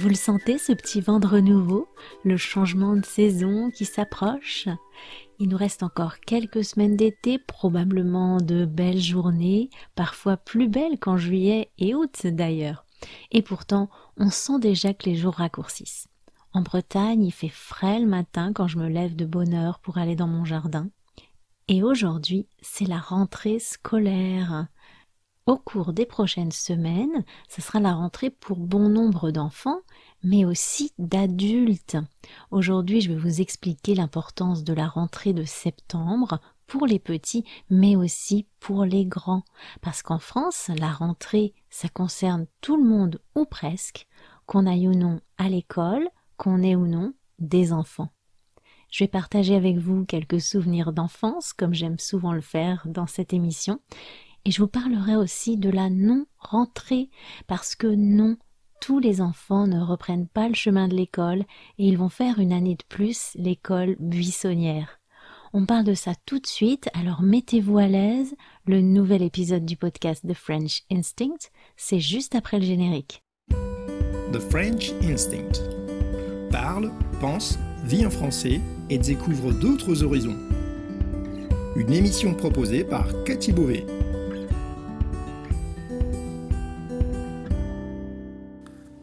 Vous le sentez, ce petit vent de renouveau, le changement de saison qui s'approche Il nous reste encore quelques semaines d'été, probablement de belles journées, parfois plus belles qu'en juillet et août d'ailleurs. Et pourtant, on sent déjà que les jours raccourcissent. En Bretagne, il fait frais le matin quand je me lève de bonne heure pour aller dans mon jardin. Et aujourd'hui, c'est la rentrée scolaire. Au cours des prochaines semaines, ce sera la rentrée pour bon nombre d'enfants, mais aussi d'adultes. Aujourd'hui, je vais vous expliquer l'importance de la rentrée de septembre pour les petits, mais aussi pour les grands. Parce qu'en France, la rentrée, ça concerne tout le monde ou presque, qu'on aille ou non à l'école, qu'on ait ou non des enfants. Je vais partager avec vous quelques souvenirs d'enfance, comme j'aime souvent le faire dans cette émission, et je vous parlerai aussi de la non-rentrée, parce que non, tous les enfants ne reprennent pas le chemin de l'école et ils vont faire une année de plus l'école buissonnière. On parle de ça tout de suite, alors mettez-vous à l'aise. Le nouvel épisode du podcast The French Instinct, c'est juste après le générique. The French Instinct. Parle, pense, vit en français et découvre d'autres horizons. Une émission proposée par Cathy Beauvais.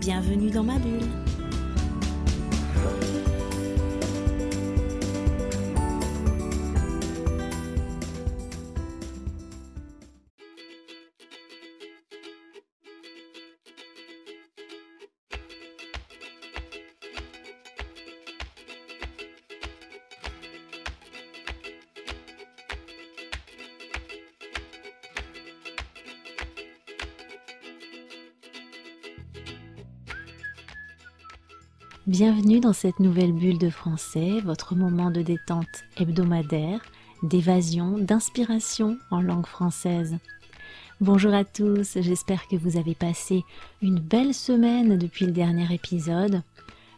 Bienvenue dans ma bulle. Bienvenue dans cette nouvelle bulle de français, votre moment de détente hebdomadaire, d'évasion, d'inspiration en langue française. Bonjour à tous, j'espère que vous avez passé une belle semaine depuis le dernier épisode.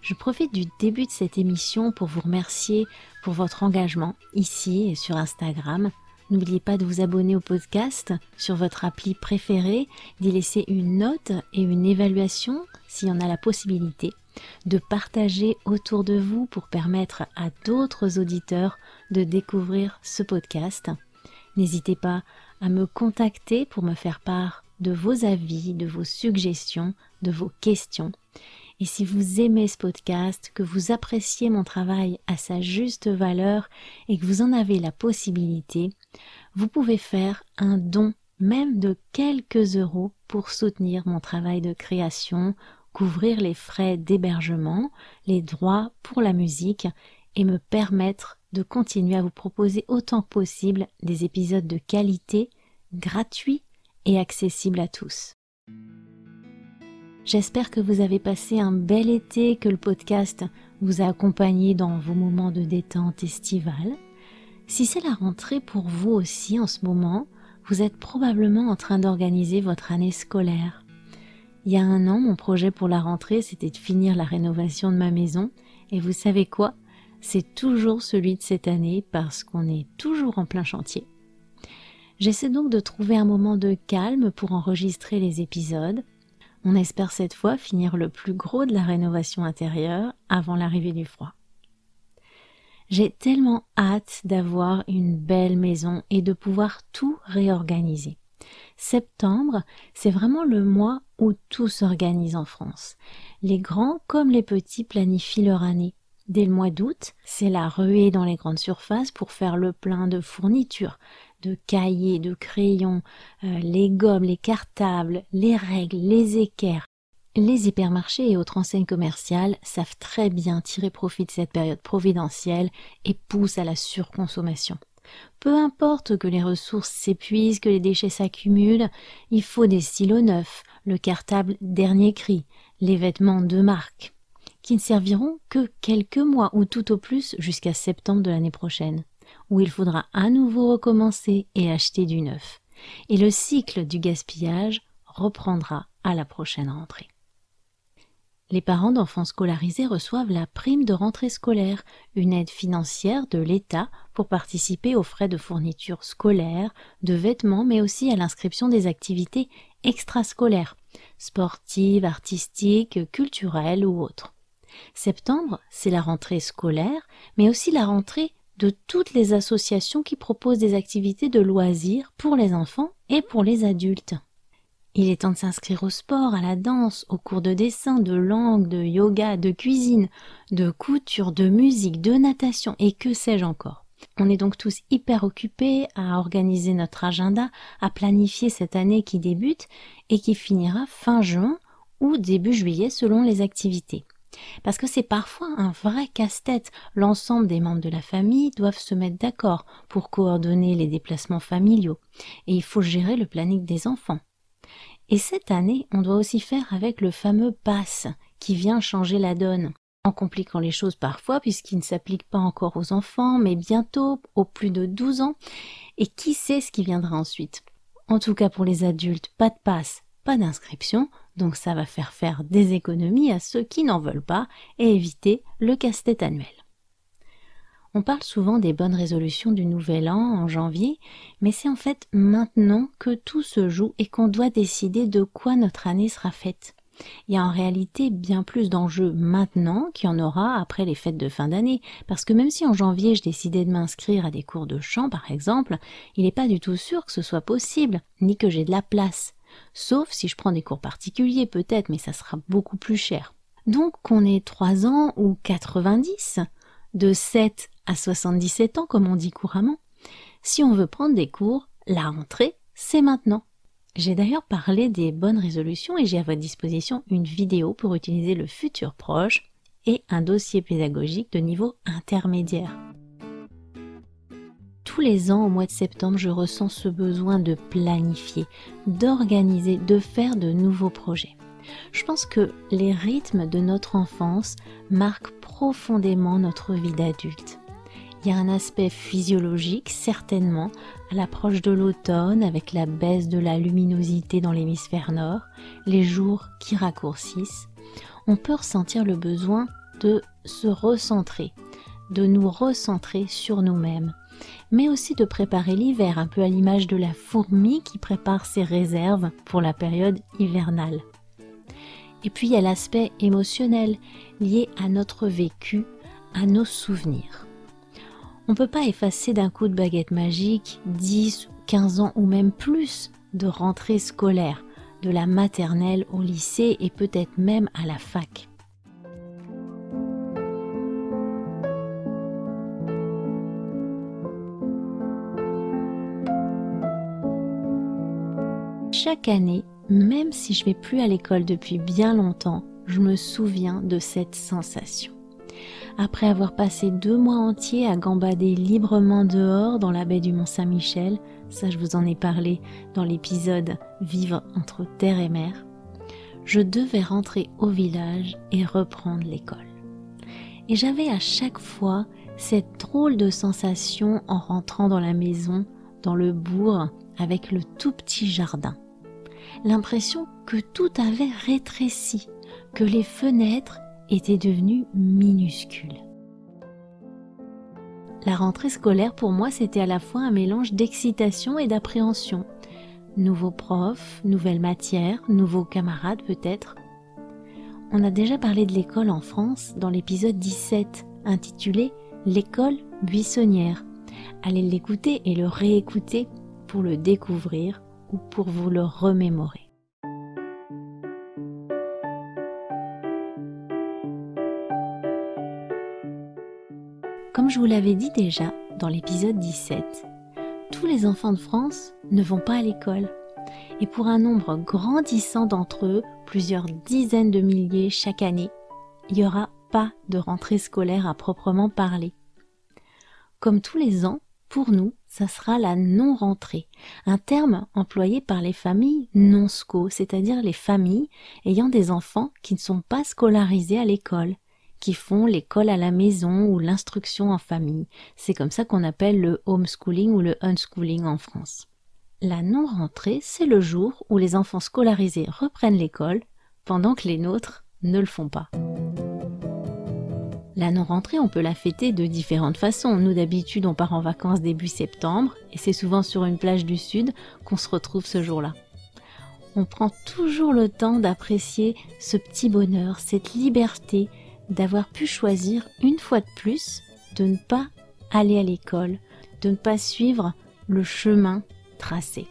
Je profite du début de cette émission pour vous remercier pour votre engagement ici et sur Instagram. N'oubliez pas de vous abonner au podcast sur votre appli préférée, d'y laisser une note et une évaluation s'il y en a la possibilité de partager autour de vous pour permettre à d'autres auditeurs de découvrir ce podcast. N'hésitez pas à me contacter pour me faire part de vos avis, de vos suggestions, de vos questions. Et si vous aimez ce podcast, que vous appréciez mon travail à sa juste valeur et que vous en avez la possibilité, vous pouvez faire un don même de quelques euros pour soutenir mon travail de création couvrir les frais d'hébergement, les droits pour la musique et me permettre de continuer à vous proposer autant que possible des épisodes de qualité, gratuits et accessibles à tous. J'espère que vous avez passé un bel été, que le podcast vous a accompagné dans vos moments de détente estivale. Si c'est la rentrée pour vous aussi en ce moment, vous êtes probablement en train d'organiser votre année scolaire. Il y a un an, mon projet pour la rentrée, c'était de finir la rénovation de ma maison. Et vous savez quoi? C'est toujours celui de cette année parce qu'on est toujours en plein chantier. J'essaie donc de trouver un moment de calme pour enregistrer les épisodes. On espère cette fois finir le plus gros de la rénovation intérieure avant l'arrivée du froid. J'ai tellement hâte d'avoir une belle maison et de pouvoir tout réorganiser. Septembre, c'est vraiment le mois où tout s'organise en France. Les grands comme les petits planifient leur année. Dès le mois d'août, c'est la ruée dans les grandes surfaces pour faire le plein de fournitures, de cahiers, de crayons, euh, les gommes, les cartables, les règles, les équerres. Les hypermarchés et autres enseignes commerciales savent très bien tirer profit de cette période providentielle et poussent à la surconsommation. Peu importe que les ressources s'épuisent, que les déchets s'accumulent, il faut des stylos neufs, le cartable dernier cri, les vêtements de marque, qui ne serviront que quelques mois ou tout au plus jusqu'à septembre de l'année prochaine, où il faudra à nouveau recommencer et acheter du neuf. Et le cycle du gaspillage reprendra à la prochaine rentrée. Les parents d'enfants scolarisés reçoivent la prime de rentrée scolaire, une aide financière de l'État pour participer aux frais de fourniture scolaire, de vêtements, mais aussi à l'inscription des activités extrascolaires, sportives, artistiques, culturelles ou autres. Septembre, c'est la rentrée scolaire, mais aussi la rentrée de toutes les associations qui proposent des activités de loisirs pour les enfants et pour les adultes. Il est temps de s'inscrire au sport, à la danse, aux cours de dessin, de langue, de yoga, de cuisine, de couture, de musique, de natation et que sais-je encore. On est donc tous hyper occupés à organiser notre agenda, à planifier cette année qui débute et qui finira fin juin ou début juillet selon les activités. Parce que c'est parfois un vrai casse-tête. L'ensemble des membres de la famille doivent se mettre d'accord pour coordonner les déplacements familiaux. Et il faut gérer le planning des enfants. Et cette année, on doit aussi faire avec le fameux pass qui vient changer la donne, en compliquant les choses parfois puisqu'il ne s'applique pas encore aux enfants, mais bientôt aux plus de 12 ans, et qui sait ce qui viendra ensuite? En tout cas pour les adultes, pas de passe, pas d'inscription, donc ça va faire faire des économies à ceux qui n'en veulent pas et éviter le casse-tête annuel. On parle souvent des bonnes résolutions du nouvel an en janvier, mais c'est en fait maintenant que tout se joue et qu'on doit décider de quoi notre année sera faite. Il y a en réalité bien plus d'enjeux maintenant qu'il y en aura après les fêtes de fin d'année, parce que même si en janvier je décidais de m'inscrire à des cours de chant par exemple, il n'est pas du tout sûr que ce soit possible, ni que j'ai de la place. Sauf si je prends des cours particuliers peut-être, mais ça sera beaucoup plus cher. Donc qu'on ait 3 ans ou 90, de 7 à 77 ans, comme on dit couramment. Si on veut prendre des cours, la rentrée, c'est maintenant. J'ai d'ailleurs parlé des bonnes résolutions et j'ai à votre disposition une vidéo pour utiliser le futur proche et un dossier pédagogique de niveau intermédiaire. Tous les ans, au mois de septembre, je ressens ce besoin de planifier, d'organiser, de faire de nouveaux projets. Je pense que les rythmes de notre enfance marquent profondément notre vie d'adulte. Il y a un aspect physiologique, certainement, à l'approche de l'automne avec la baisse de la luminosité dans l'hémisphère nord, les jours qui raccourcissent. On peut ressentir le besoin de se recentrer, de nous recentrer sur nous-mêmes, mais aussi de préparer l'hiver, un peu à l'image de la fourmi qui prépare ses réserves pour la période hivernale. Et puis il y a l'aspect émotionnel lié à notre vécu, à nos souvenirs. On ne peut pas effacer d'un coup de baguette magique 10, 15 ans ou même plus de rentrée scolaire, de la maternelle au lycée et peut-être même à la fac. Chaque année, même si je vais plus à l'école depuis bien longtemps, je me souviens de cette sensation après avoir passé deux mois entiers à gambader librement dehors dans la baie du Mont-Saint-Michel, ça je vous en ai parlé dans l'épisode Vivre entre terre et mer, je devais rentrer au village et reprendre l'école. Et j'avais à chaque fois cette drôle de sensation en rentrant dans la maison, dans le bourg, avec le tout petit jardin. L'impression que tout avait rétréci, que les fenêtres était devenue minuscule. La rentrée scolaire pour moi c'était à la fois un mélange d'excitation et d'appréhension. Nouveaux profs, nouvelles matières, nouveaux camarades peut-être. On a déjà parlé de l'école en France dans l'épisode 17 intitulé L'école buissonnière. Allez l'écouter et le réécouter pour le découvrir ou pour vous le remémorer. Comme je vous l'avais dit déjà dans l'épisode 17, tous les enfants de France ne vont pas à l'école. Et pour un nombre grandissant d'entre eux, plusieurs dizaines de milliers chaque année, il n'y aura pas de rentrée scolaire à proprement parler. Comme tous les ans, pour nous, ça sera la non-rentrée, un terme employé par les familles non-sco, c'est-à-dire les familles ayant des enfants qui ne sont pas scolarisés à l'école, qui font l'école à la maison ou l'instruction en famille. C'est comme ça qu'on appelle le homeschooling ou le unschooling en France. La non-rentrée, c'est le jour où les enfants scolarisés reprennent l'école pendant que les nôtres ne le font pas. La non-rentrée, on peut la fêter de différentes façons. Nous, d'habitude, on part en vacances début septembre, et c'est souvent sur une plage du sud qu'on se retrouve ce jour-là. On prend toujours le temps d'apprécier ce petit bonheur, cette liberté d'avoir pu choisir une fois de plus de ne pas aller à l'école, de ne pas suivre le chemin tracé.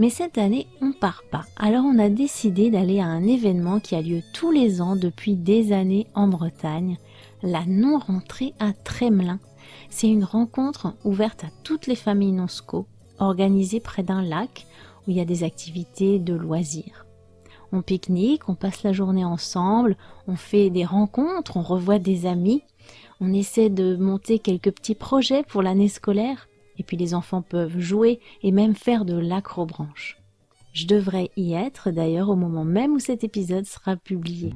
Mais cette année, on part pas. Alors on a décidé d'aller à un événement qui a lieu tous les ans depuis des années en Bretagne, la non-rentrée à Tremelin. C'est une rencontre ouverte à toutes les familles non-sco, organisée près d'un lac où il y a des activités de loisirs. On pique-nique, on passe la journée ensemble, on fait des rencontres, on revoit des amis, on essaie de monter quelques petits projets pour l'année scolaire et puis les enfants peuvent jouer et même faire de l'acrobranche. Je devrais y être d'ailleurs au moment même où cet épisode sera publié.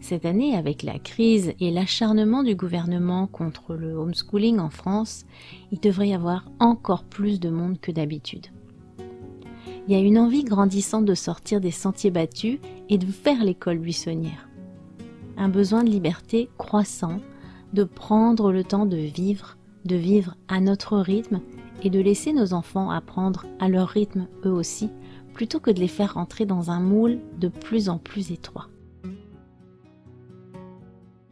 Cette année, avec la crise et l'acharnement du gouvernement contre le homeschooling en France, il devrait y avoir encore plus de monde que d'habitude il y a une envie grandissante de sortir des sentiers battus et de faire l'école buissonnière. Un besoin de liberté croissant, de prendre le temps de vivre, de vivre à notre rythme et de laisser nos enfants apprendre à leur rythme eux aussi, plutôt que de les faire rentrer dans un moule de plus en plus étroit.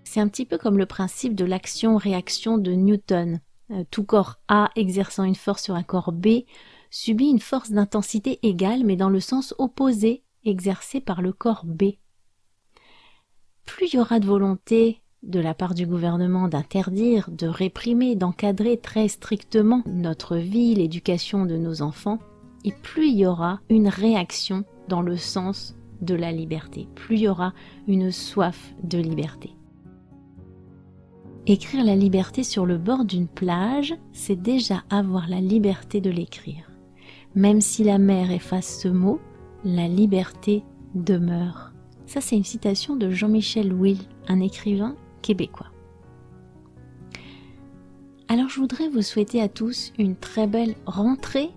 C'est un petit peu comme le principe de l'action-réaction de Newton. Euh, tout corps A exerçant une force sur un corps B subit une force d'intensité égale mais dans le sens opposé exercée par le corps B. Plus il y aura de volonté de la part du gouvernement d'interdire, de réprimer, d'encadrer très strictement notre vie, l'éducation de nos enfants, et plus il y aura une réaction dans le sens de la liberté, plus il y aura une soif de liberté. Écrire la liberté sur le bord d'une plage, c'est déjà avoir la liberté de l'écrire. Même si la mer efface ce mot, la liberté demeure. Ça, c'est une citation de Jean-Michel Will, un écrivain québécois. Alors, je voudrais vous souhaiter à tous une très belle rentrée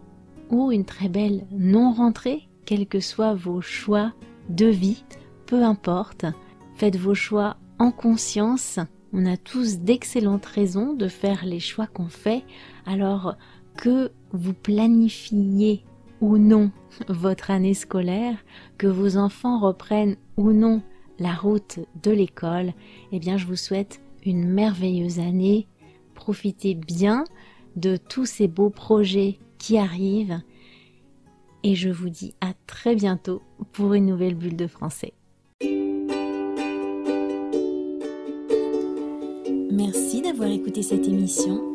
ou une très belle non-rentrée, quels que soient vos choix de vie, peu importe. Faites vos choix en conscience. On a tous d'excellentes raisons de faire les choix qu'on fait. Alors, que vous planifiez ou non votre année scolaire, que vos enfants reprennent ou non la route de l'école, eh bien je vous souhaite une merveilleuse année. Profitez bien de tous ces beaux projets qui arrivent et je vous dis à très bientôt pour une nouvelle bulle de français. Merci d'avoir écouté cette émission